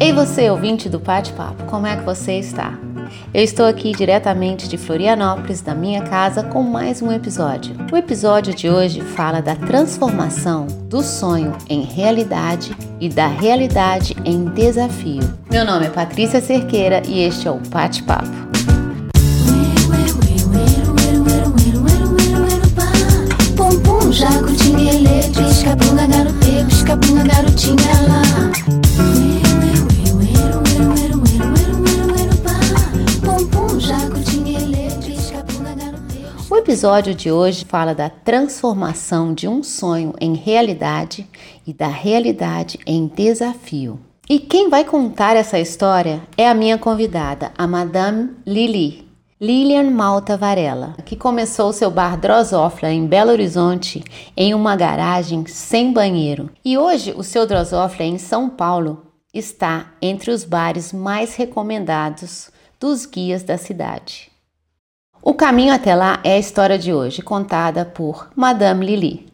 Ei você, ouvinte do Pate Papo, como é que você está? Eu estou aqui diretamente de Florianópolis, da minha casa, com mais um episódio. O episódio de hoje fala da transformação do sonho em realidade e da realidade em desafio. Meu nome é Patrícia Cerqueira e este é o Pate Papo. Jaco, tinha pisca bunda, garotê, pisca bunda, garotinha lá. O episódio de hoje fala da transformação de um sonho em realidade e da realidade em desafio. E quem vai contar essa história é a minha convidada, a Madame Lili, Lilian Malta Varela, que começou seu bar Drosófila em Belo Horizonte em uma garagem sem banheiro. E hoje o seu Drosófila em São Paulo está entre os bares mais recomendados dos guias da cidade. O caminho até lá é a história de hoje, contada por Madame Lili.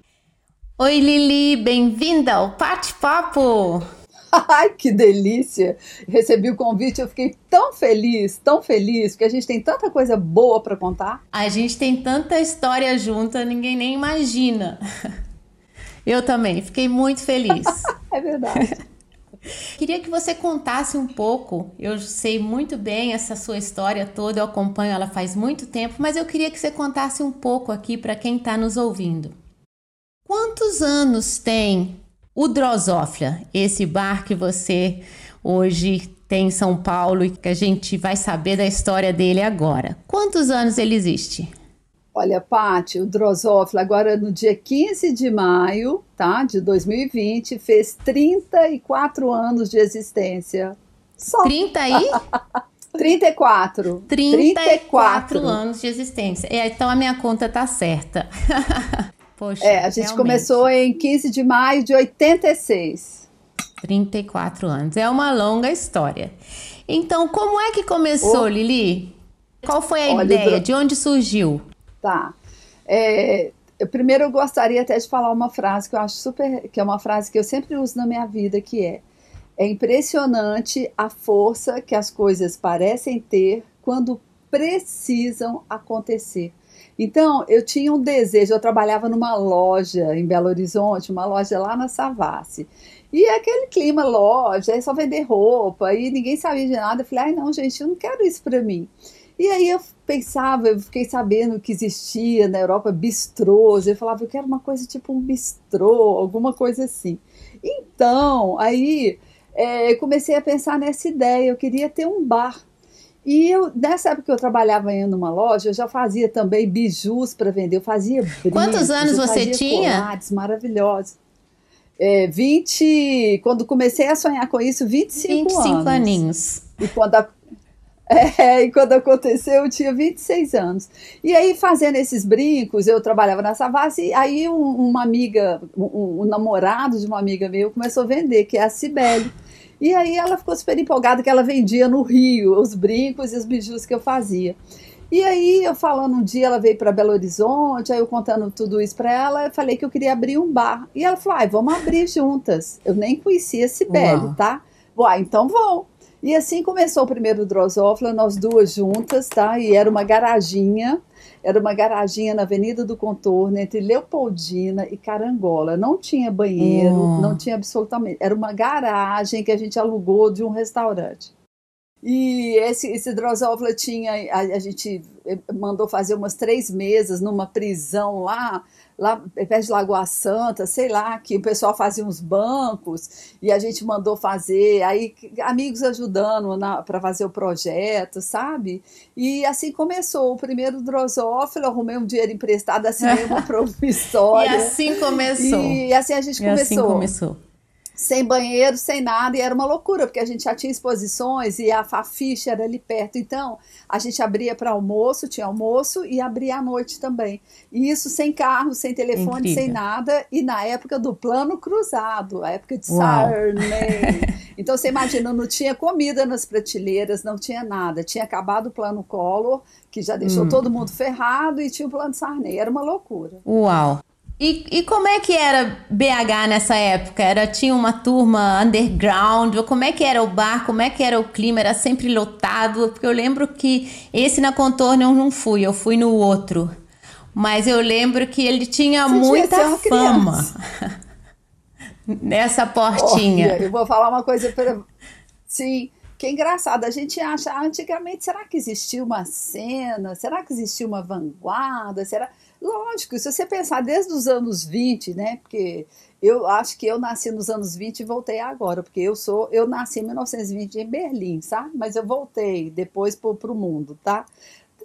Oi Lili, bem-vinda ao Pate Papo! Ai, que delícia! Recebi o convite, eu fiquei tão feliz, tão feliz, porque a gente tem tanta coisa boa para contar. A gente tem tanta história junta, ninguém nem imagina. Eu também, fiquei muito feliz. é verdade. Queria que você contasse um pouco. Eu sei muito bem essa sua história toda, eu acompanho ela faz muito tempo, mas eu queria que você contasse um pouco aqui para quem está nos ouvindo. Quantos anos tem o Drosófila, esse bar que você hoje tem em São Paulo e que a gente vai saber da história dele agora? Quantos anos ele existe? Olha, Paty, o Drosófila agora no dia 15 de maio, tá, de 2020, fez 34 anos de existência. Só. 30 aí? 34. 34. 34 anos de existência. É, então a minha conta tá certa. Poxa, é, a gente realmente. começou em 15 de maio de 86. 34 anos. É uma longa história. Então, como é que começou, oh. Lili? Qual foi a Olha, ideia? De onde surgiu? Tá. É, eu, primeiro eu gostaria até de falar uma frase que eu acho super, que é uma frase que eu sempre uso na minha vida, que é é impressionante a força que as coisas parecem ter quando precisam acontecer. Então, eu tinha um desejo, eu trabalhava numa loja em Belo Horizonte, uma loja lá na Savassi. E aquele clima, loja, é só vender roupa, e ninguém sabia de nada. Eu falei, ai não, gente, eu não quero isso para mim. E aí eu pensava, eu fiquei sabendo que existia na Europa bistrôs, eu falava, eu quero uma coisa tipo um bistrô, alguma coisa assim. Então, aí é, comecei a pensar nessa ideia, eu queria ter um bar. E eu, nessa época que eu trabalhava em uma loja, eu já fazia também bijus para vender, eu fazia Quantos anos você tinha? Colares maravilhosos. É, 20, quando comecei a sonhar com isso, 25, 25 anos. 25 aninhos. E quando a, é, e quando aconteceu, eu tinha 26 anos. E aí, fazendo esses brincos, eu trabalhava na Savassi, e aí um, uma amiga, um, um, namorado de uma amiga minha começou a vender, que é a Cibele. E aí ela ficou super empolgada que ela vendia no Rio os brincos e os bijus que eu fazia. E aí, eu falando um dia, ela veio para Belo Horizonte, aí eu contando tudo isso para ela, eu falei que eu queria abrir um bar. E ela falou: ah, vamos abrir juntas. Eu nem conhecia Cibele, tá? Uai, então vão. E assim começou o primeiro Drosófila, nós duas juntas, tá? E era uma garaginha, era uma garaginha na Avenida do Contorno, entre Leopoldina e Carangola. Não tinha banheiro, hum. não tinha absolutamente. Era uma garagem que a gente alugou de um restaurante. E esse, esse Drosófila tinha, a, a gente mandou fazer umas três mesas numa prisão lá, lá perto de Lagoa Santa, sei lá, que o pessoal fazia uns bancos e a gente mandou fazer, aí amigos ajudando para fazer o projeto, sabe? E assim começou o primeiro Drosófilo, arrumei um dinheiro emprestado, assinei uma promissória. e assim começou. E, e assim a gente e começou. Assim começou sem banheiro, sem nada, e era uma loucura, porque a gente já tinha exposições e a Fafiche era ali perto. Então, a gente abria para almoço, tinha almoço, e abria à noite também. E isso sem carro, sem telefone, Incrível. sem nada, e na época do plano cruzado, a época de Sarney. Então, você imagina, não tinha comida nas prateleiras, não tinha nada. Tinha acabado o plano Collor, que já deixou hum. todo mundo ferrado, e tinha o plano Sarney. Era uma loucura. Uau! E, e como é que era BH nessa época? Era tinha uma turma underground? Ou como é que era o bar? Como é que era o clima? Era sempre lotado? Porque eu lembro que esse na Contorno eu não fui, eu fui no outro. Mas eu lembro que ele tinha Você muita fama nessa portinha. Olha, eu vou falar uma coisa para Sim, que é engraçado, a gente acha, antigamente, será que existia uma cena? Será que existia uma vanguarda? Será... Lógico, se você pensar desde os anos 20, né? Porque eu acho que eu nasci nos anos 20 e voltei agora, porque eu sou, eu nasci em 1920 em Berlim, sabe? Mas eu voltei depois para o mundo, tá?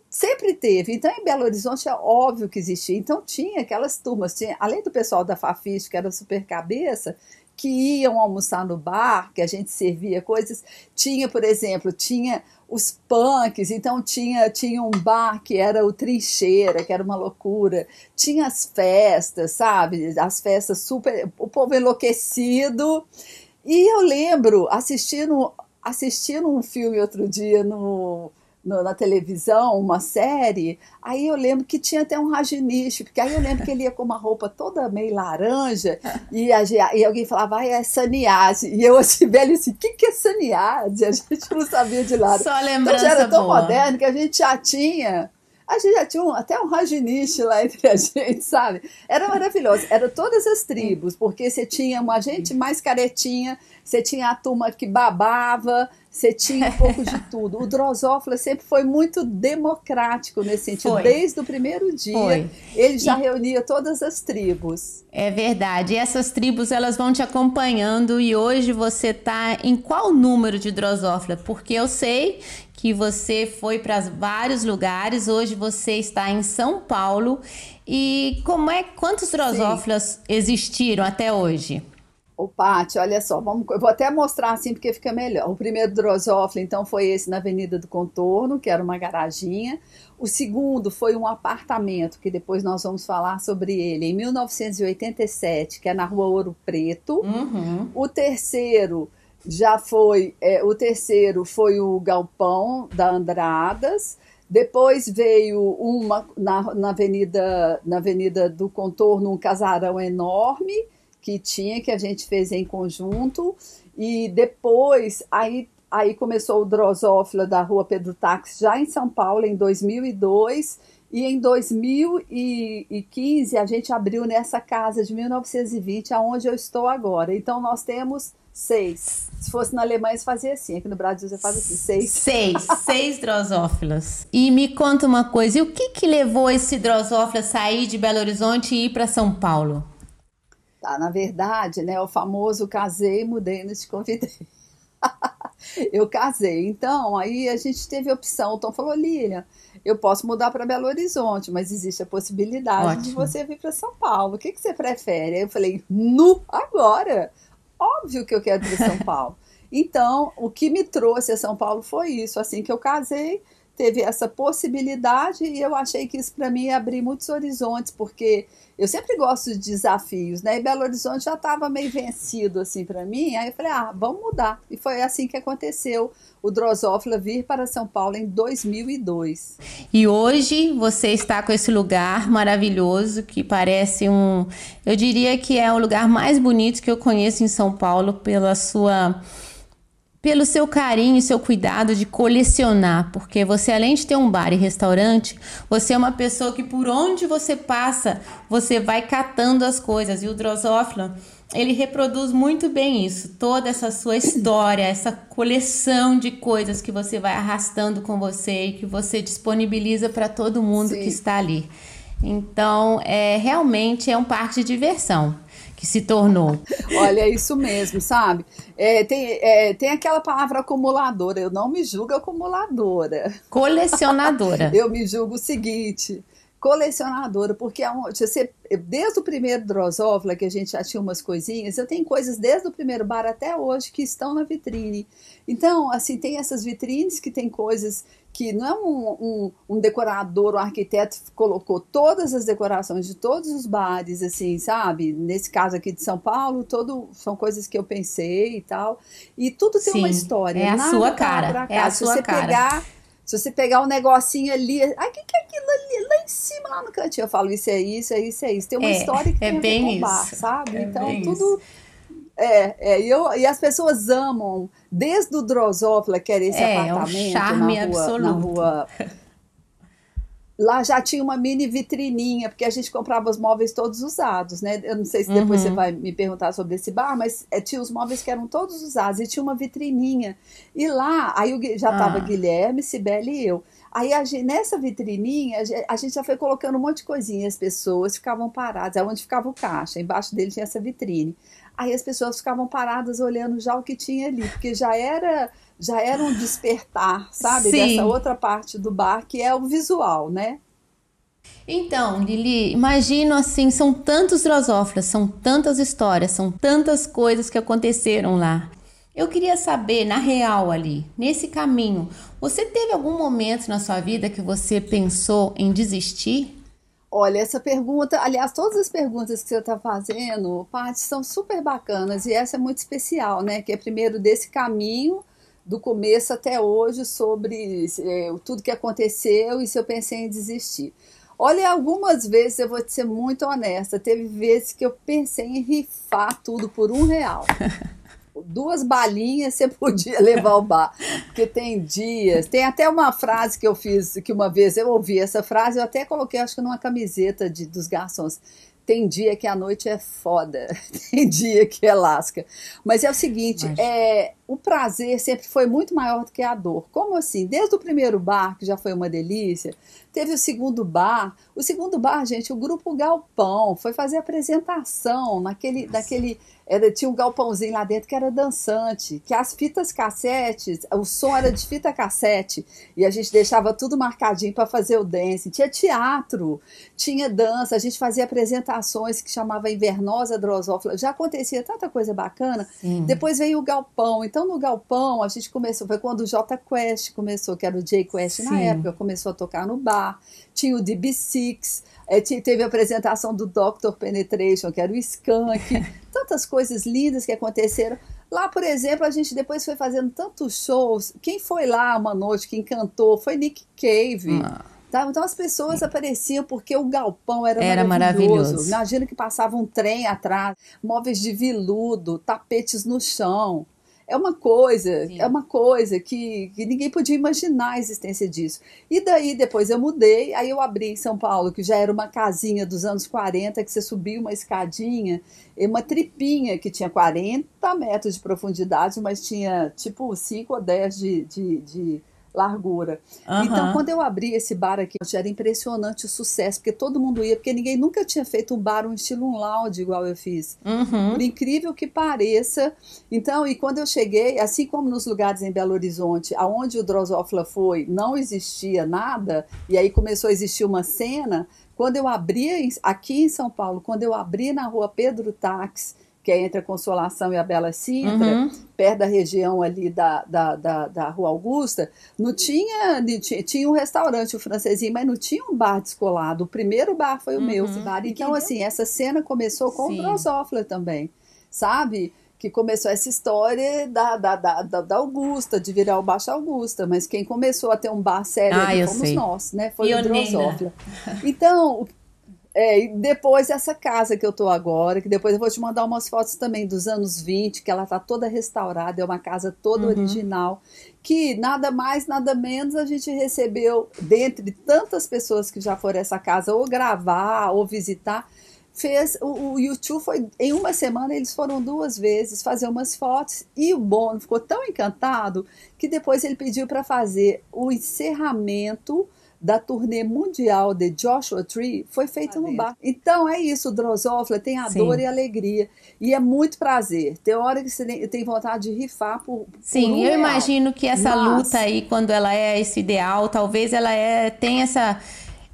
Sempre teve. Então, em Belo Horizonte é óbvio que existia. Então, tinha aquelas turmas, tinha, além do pessoal da Fafiche, que era super cabeça, que iam almoçar no bar, que a gente servia coisas. Tinha, por exemplo, tinha os punks, então tinha, tinha um bar que era o Trincheira, que era uma loucura. Tinha as festas, sabe? As festas super. O povo enlouquecido. E eu lembro assistindo, assistindo um filme outro dia no no, na televisão, uma série, aí eu lembro que tinha até um rajiniche, porque aí eu lembro que ele ia com uma roupa toda meio laranja, e, a, e alguém falava, ah, é saniase. E eu assim, velho, assim, o que, que é saniase? A gente não sabia de nada. Só lembrança então já era tão boa. moderno que a gente já tinha a gente já tinha um, até um rajiniche lá entre a gente, sabe? Era maravilhoso. Era todas as tribos, porque você tinha uma gente mais caretinha, você tinha a turma que babava, você tinha um pouco de tudo. O Drosófila sempre foi muito democrático nesse sentido. Foi. Desde o primeiro dia, foi. ele já e... reunia todas as tribos. É verdade. E essas tribos, elas vão te acompanhando. E hoje você está em qual número de Drosófila? Porque eu sei que você foi para vários lugares. Hoje você está em São Paulo. E como é quantos drosófilas existiram até hoje? O Pati, olha só, vamos, eu vou até mostrar assim porque fica melhor. O primeiro drosófilo, então, foi esse na Avenida do Contorno, que era uma garaginha. O segundo foi um apartamento, que depois nós vamos falar sobre ele, em 1987, que é na Rua Ouro Preto. Uhum. O terceiro já foi, é, o terceiro foi o Galpão da Andradas. Depois veio uma na, na, avenida, na Avenida do Contorno, um casarão enorme que tinha, que a gente fez em conjunto. E depois, aí, aí começou o Drosófila da Rua Pedro Táxi, já em São Paulo, em 2002. E em 2015 a gente abriu nessa casa de 1920, aonde eu estou agora. Então nós temos seis. Se fosse na Alemanha, você fazia assim. Aqui no Brasil você faz assim, seis. Seis, seis drosófilas. E me conta uma coisa, e o que que levou esse drosófila a sair de Belo Horizonte e ir para São Paulo? Tá, na verdade, né, o famoso casei, mudei, não te convidei. eu casei. Então, aí a gente teve a opção. O Tom falou, Lilian, eu posso mudar para Belo Horizonte, mas existe a possibilidade Ótimo. de você vir para São Paulo. O que, que você prefere? Aí eu falei, nu, agora. Óbvio que eu quero ir para São Paulo. Então, o que me trouxe a São Paulo foi isso. Assim que eu casei, teve essa possibilidade e eu achei que isso para mim ia abrir muitos horizontes, porque eu sempre gosto de desafios, né? E Belo Horizonte já estava meio vencido assim para mim, aí eu falei: "Ah, vamos mudar". E foi assim que aconteceu o Drosófila vir para São Paulo em 2002. E hoje você está com esse lugar maravilhoso que parece um, eu diria que é o lugar mais bonito que eu conheço em São Paulo pela sua pelo seu carinho e seu cuidado de colecionar, porque você além de ter um bar e restaurante, você é uma pessoa que por onde você passa, você vai catando as coisas. E o Drosophila, ele reproduz muito bem isso, toda essa sua história, essa coleção de coisas que você vai arrastando com você e que você disponibiliza para todo mundo Sim. que está ali. Então, é realmente é um parque de diversão que se tornou. Olha, é isso mesmo, sabe? É, tem, é, tem aquela palavra acumuladora. Eu não me julgo acumuladora. Colecionadora. eu me julgo o seguinte: colecionadora, porque é você, desde o primeiro Drosófila, que a gente já tinha umas coisinhas, eu tenho coisas desde o primeiro bar até hoje que estão na vitrine. Então, assim, tem essas vitrines que tem coisas que não é um, um, um decorador, um arquiteto colocou todas as decorações de todos os bares, assim, sabe? Nesse caso aqui de São Paulo, todo, são coisas que eu pensei e tal. E tudo tem Sim, uma história. É a sua cara. É a Se sua você cara. pegar Se você pegar um negocinho ali, ai, o que, que é aquilo ali? Lá em cima, lá no cantinho, eu falo, isso é isso, é isso, é isso. Tem uma É, história que é tem a bem com o bar, isso. sabe? É então, tudo. É, é, e, eu, e as pessoas amam, desde o Drosófila, que era esse É, é um apartamento charme na rua, na absoluto. rua. Lá já tinha uma mini vitrininha, porque a gente comprava os móveis todos usados, né? Eu não sei se depois Uhum. você vai me perguntar sobre esse bar, mas é, tinha os móveis que eram todos usados e tinha uma vitrininha. E lá, aí já estava Ah. Guilherme, Sibeli e eu. Aí a gente- nessa vitrininha, a gente, a gente já foi colocando um monte de coisinha, as pessoas ficavam paradas, é onde ficava o caixa, embaixo dele tinha essa vitrine. Aí as pessoas ficavam paradas olhando já o que tinha ali, porque já era já era um despertar, sabe, Sim. dessa outra parte do bar que é o visual, né? Então, Lili, imagino assim, são tantos drosófilas, são tantas histórias, são tantas coisas que aconteceram lá. Eu queria saber, na real ali, nesse caminho, você teve algum momento na sua vida que você pensou em desistir? Olha, essa pergunta, aliás, todas as perguntas que você está fazendo, Paty, são super bacanas e essa é muito especial, né? Que é primeiro desse caminho, do começo até hoje, sobre é, tudo que aconteceu e se eu pensei em desistir. Olha, algumas vezes eu vou te ser muito honesta, teve vezes que eu pensei em rifar tudo por um real. Duas balinhas você podia levar ao bar. Porque tem dias. Tem até uma frase que eu fiz, que uma vez eu ouvi essa frase, eu até coloquei, acho que numa camiseta de, dos garçons. Tem dia que a noite é foda, tem dia que é lasca. Mas é o seguinte, Mas- é, o prazer sempre foi muito maior do que a dor. Como assim? Desde o primeiro bar, que já foi uma delícia, teve o segundo bar. O segundo bar, gente, o grupo Galpão foi fazer apresentação naquele, naquele era, tinha um galpãozinho lá dentro que era dançante, que as fitas cassetes, o som era de fita cassete, e a gente deixava tudo marcadinho para fazer o dance. Tinha teatro, tinha dança, a gente fazia apresentações que chamava Invernosa Drosófila. Já acontecia tanta coisa bacana. Sim. Depois veio o Galpão. Então, no Galpão, a gente começou, foi quando o J Quest começou, que era o J Quest na Sim. época, começou a tocar no bar. Tinha o DB6, eh, ti- teve a apresentação do Doctor Penetration, que era o Skunk. Tantas coisas lindas que aconteceram. Lá, por exemplo, a gente depois foi fazendo tantos shows. Quem foi lá uma noite que encantou foi Nick Cave. Ah, Tá? Então as pessoas apareciam porque o galpão era, Era maravilhoso. maravilhoso. Imagina que passava um trem atrás, móveis de viludo, tapetes no chão. É uma coisa, Sim. é uma coisa que, que ninguém podia imaginar a existência disso. E daí depois eu mudei, aí eu abri em São Paulo, que já era uma casinha dos anos 40, que você subia uma escadinha, uma tripinha que tinha 40 metros de profundidade, mas tinha tipo 5 ou 10 de, de, de largura. aham. Então, quando eu abri esse bar aqui, era impressionante o sucesso, porque todo mundo ia, porque ninguém nunca tinha feito um bar, um estilo um lounge igual eu fiz. Uhum. Por incrível que pareça. Então, e quando eu cheguei, assim como nos lugares em Belo Horizonte, aonde o Drosófila foi, não existia nada, e aí começou a existir uma cena, quando eu abri aqui em São Paulo, quando eu abri na rua Pedro Tax, que é entre a Consolação e a Bela Sintra, Uhum. perto da região ali da, da, da, da Rua Augusta, não tinha, tinha, um restaurante, o francesinho, mas não tinha um bar descolado. O primeiro bar foi o meu, esse bar. Então, assim, essa cena começou com Sim. o Drosófila também, sabe? Que começou essa história da, da, da, da, Augusta, de virar o Baixo Augusta, mas quem começou a ter um bar sério Ah, fomos sei. nós, né? Foi Pioneira. o Drosófila. Então, é, e depois essa casa que eu tô agora, que depois eu vou te mandar umas fotos também dos anos 20, que ela tá toda restaurada, é uma casa toda Uhum. original, que nada mais, nada menos a gente recebeu, dentre tantas pessoas que já foram essa casa ou gravar ou visitar, fez o, o YouTube foi em uma semana eles foram duas vezes fazer umas fotos e o Bono ficou tão encantado que depois ele pediu para fazer o encerramento da turnê mundial de Joshua Tree foi feito no bar. Então é isso, Drosófila tem a Sim. dor e a alegria. E é muito prazer. Tem hora que você tem, vontade de rifar por. por Sim, um eu real. imagino que essa Mas- luta aí, quando ela é esse ideal, talvez ela é, tem essa,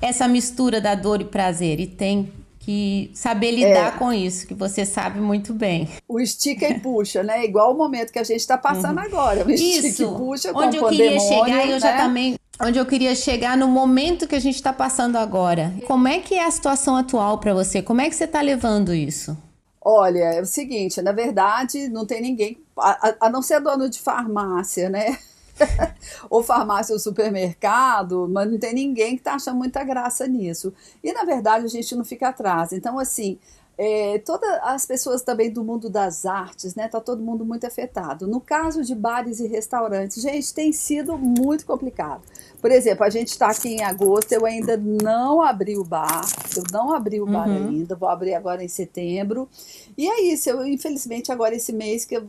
essa mistura da dor e prazer. E tem que saber lidar É. com isso, que você sabe muito bem. O estica e puxa, né? Igual o momento que a gente está passando agora. O estica Uhum. Isso, e puxa com onde o eu queria chegar, eu já né? também, onde eu queria chegar no momento que a gente está passando agora. Como é que é a situação atual para você? Como é que você está levando isso? Olha, é o seguinte, na verdade, não tem ninguém, a, a- não ser dono de farmácia, né? ou farmácia ou supermercado, mas não tem ninguém que está achando muita graça nisso. E na verdade a gente não fica atrás. Então, assim, é, todas as pessoas também do mundo das artes, né? Tá todo mundo muito afetado. No caso de bares e restaurantes, gente, tem sido muito complicado. Por exemplo, a gente está aqui em agosto, eu ainda não abri o bar, eu não abri o bar uhum. ainda, vou abrir agora em setembro. E é isso, eu infelizmente agora esse mês que eu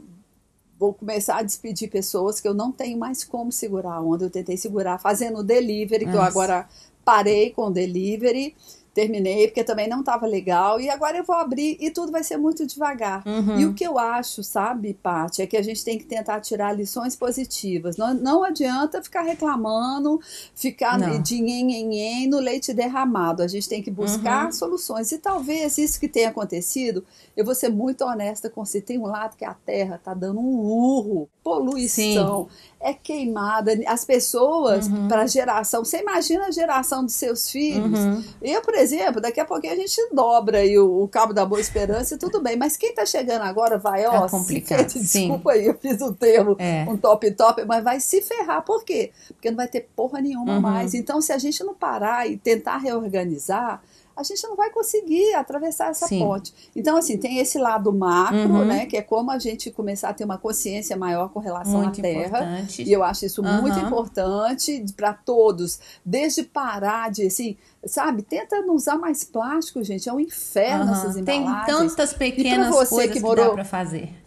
vou começar a despedir pessoas que eu não tenho mais como segurar, onde eu tentei segurar fazendo delivery, Nossa. que eu agora parei com delivery terminei, porque também não estava legal, e agora eu vou abrir e tudo vai ser muito devagar. Uhum. E o que eu acho, sabe, Paty, é que a gente tem que tentar tirar lições positivas. Não, não adianta ficar reclamando, ficar não. de nhen, no leite derramado. A gente tem que buscar uhum. soluções. E talvez isso que tenha acontecido, eu vou ser muito honesta com você, tem um lado que a Terra está dando um urro, poluição. Sim é queimada. As pessoas, uhum. para geração, você imagina a geração dos seus filhos. Uhum. Eu, por exemplo, daqui a pouquinho a gente dobra aí o, o cabo da Boa Esperança e tudo bem. Mas quem está chegando agora vai, ó, é complicado. Se, desculpa aí, eu fiz o termo, é. um top top, mas vai se ferrar. Por quê? Porque não vai ter porra nenhuma uhum. mais. Então, se a gente não parar e tentar reorganizar, a gente não vai conseguir atravessar essa Sim. ponte. Então, assim, tem esse lado macro, uhum. né? Que é como a gente começar a ter uma consciência maior com relação muito à Terra. Importante. E eu acho isso uhum. muito importante para todos. Desde parar de, assim, sabe? Tenta não usar mais plástico, gente. É um inferno uhum. essas embalagens. Tem tantas pequenas coisas que, morou... que dá para fazer.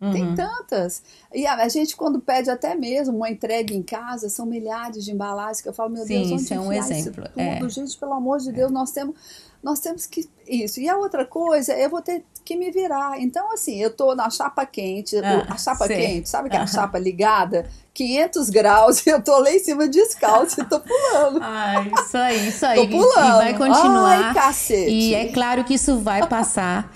Uhum. Tem tantas. E a, a, gente, quando pede até mesmo uma entrega em casa, são milhares de embalagens que eu falo, meu Sim, Deus, onde isso é um exemplo. tudo? É. Gente, pelo amor de Deus, é. nós temos, nós temos que. Isso. E a outra coisa, eu vou ter que me virar. Então, assim, eu tô na chapa quente, ah, a chapa sei. quente, sabe aquela chapa ligada? 500 graus e eu tô lá em cima descalço e tô pulando. Ai, isso aí, isso aí. tô pulando. E vai continuar. Ai, cacete. E é claro que isso vai passar.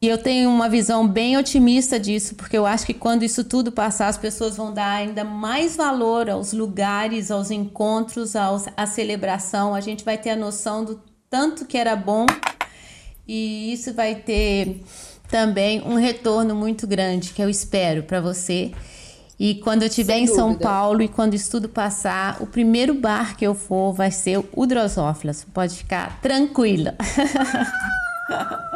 E eu tenho uma visão bem otimista disso, porque eu acho que quando isso tudo passar, as pessoas vão dar ainda mais valor aos lugares, aos encontros, aos, à celebração. A gente vai ter a noção do tanto que era bom e isso vai ter também um retorno muito grande, que eu espero para você. E quando eu estiver em São Paulo e quando isso tudo passar, o primeiro bar que eu for vai ser o Drosófilas. Pode ficar tranquila.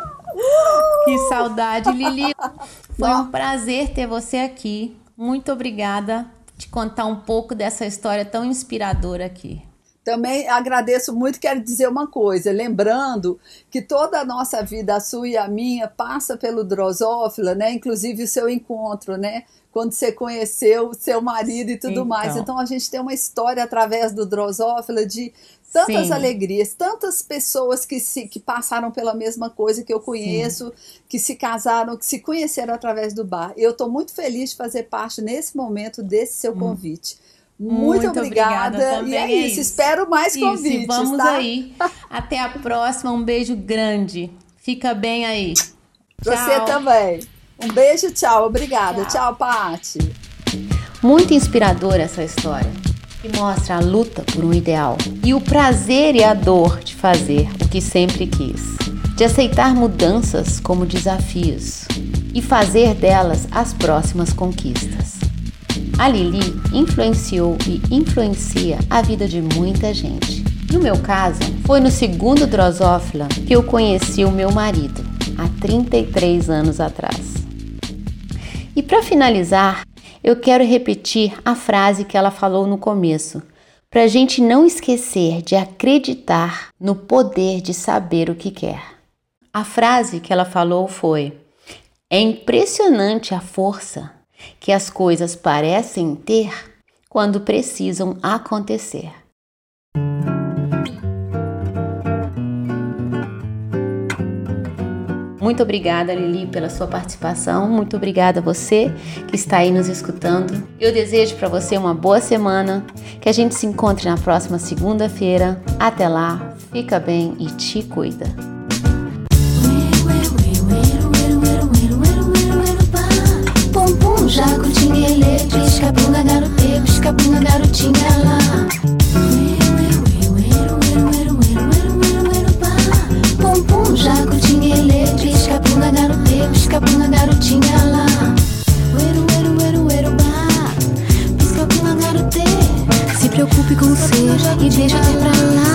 Que saudade, Lili. Foi um prazer ter você aqui. Muito obrigada de contar um pouco dessa história tão inspiradora aqui. Também agradeço muito, quero dizer uma coisa, lembrando que toda a nossa vida, a sua e a minha, passa pelo Drosófila, né? Inclusive o seu encontro, né? Quando você conheceu seu marido e tudo então. mais. Então a gente tem uma história através do Drosófila de tantas Sim. alegrias, tantas pessoas que, se, que passaram pela mesma coisa que eu conheço, Sim. que se casaram, que se conheceram através do bar. Eu estou muito feliz de fazer parte nesse momento desse seu hum. convite. Muito, muito obrigada. obrigada e é, isso. isso. Espero mais isso. convites. Vamos tá? aí. Até a próxima. Um beijo grande. Fica bem aí. Você também. Um beijo, tchau. Obrigada. Tchau, tchau Paty. Muito inspiradora essa história que mostra a luta por um ideal e o prazer e a dor de fazer o que sempre quis, de aceitar mudanças como desafios e fazer delas as próximas conquistas. A Lili influenciou e influencia a vida de muita gente. No meu caso, foi no segundo Drosófila que eu conheci o meu marido, há 33 anos atrás. E para finalizar, eu quero repetir a frase que ela falou no começo, para a gente não esquecer de acreditar no poder de saber o que quer. A frase que ela falou foi: É impressionante a força que as coisas parecem ter quando precisam acontecer. Muito obrigada, Lili, pela sua participação. Muito obrigada a você que está aí nos escutando. Eu desejo para você uma boa semana, que a gente se encontre na próxima segunda-feira. Até lá, fica bem e te cuida. Elétrica, pisca pisca garotinha lá. Pisca pra uma garotinha lá. Uero, uero, uero, uero, bah Pisca pra uma garotê. Se preocupe com o ser e deixa ter pra lá.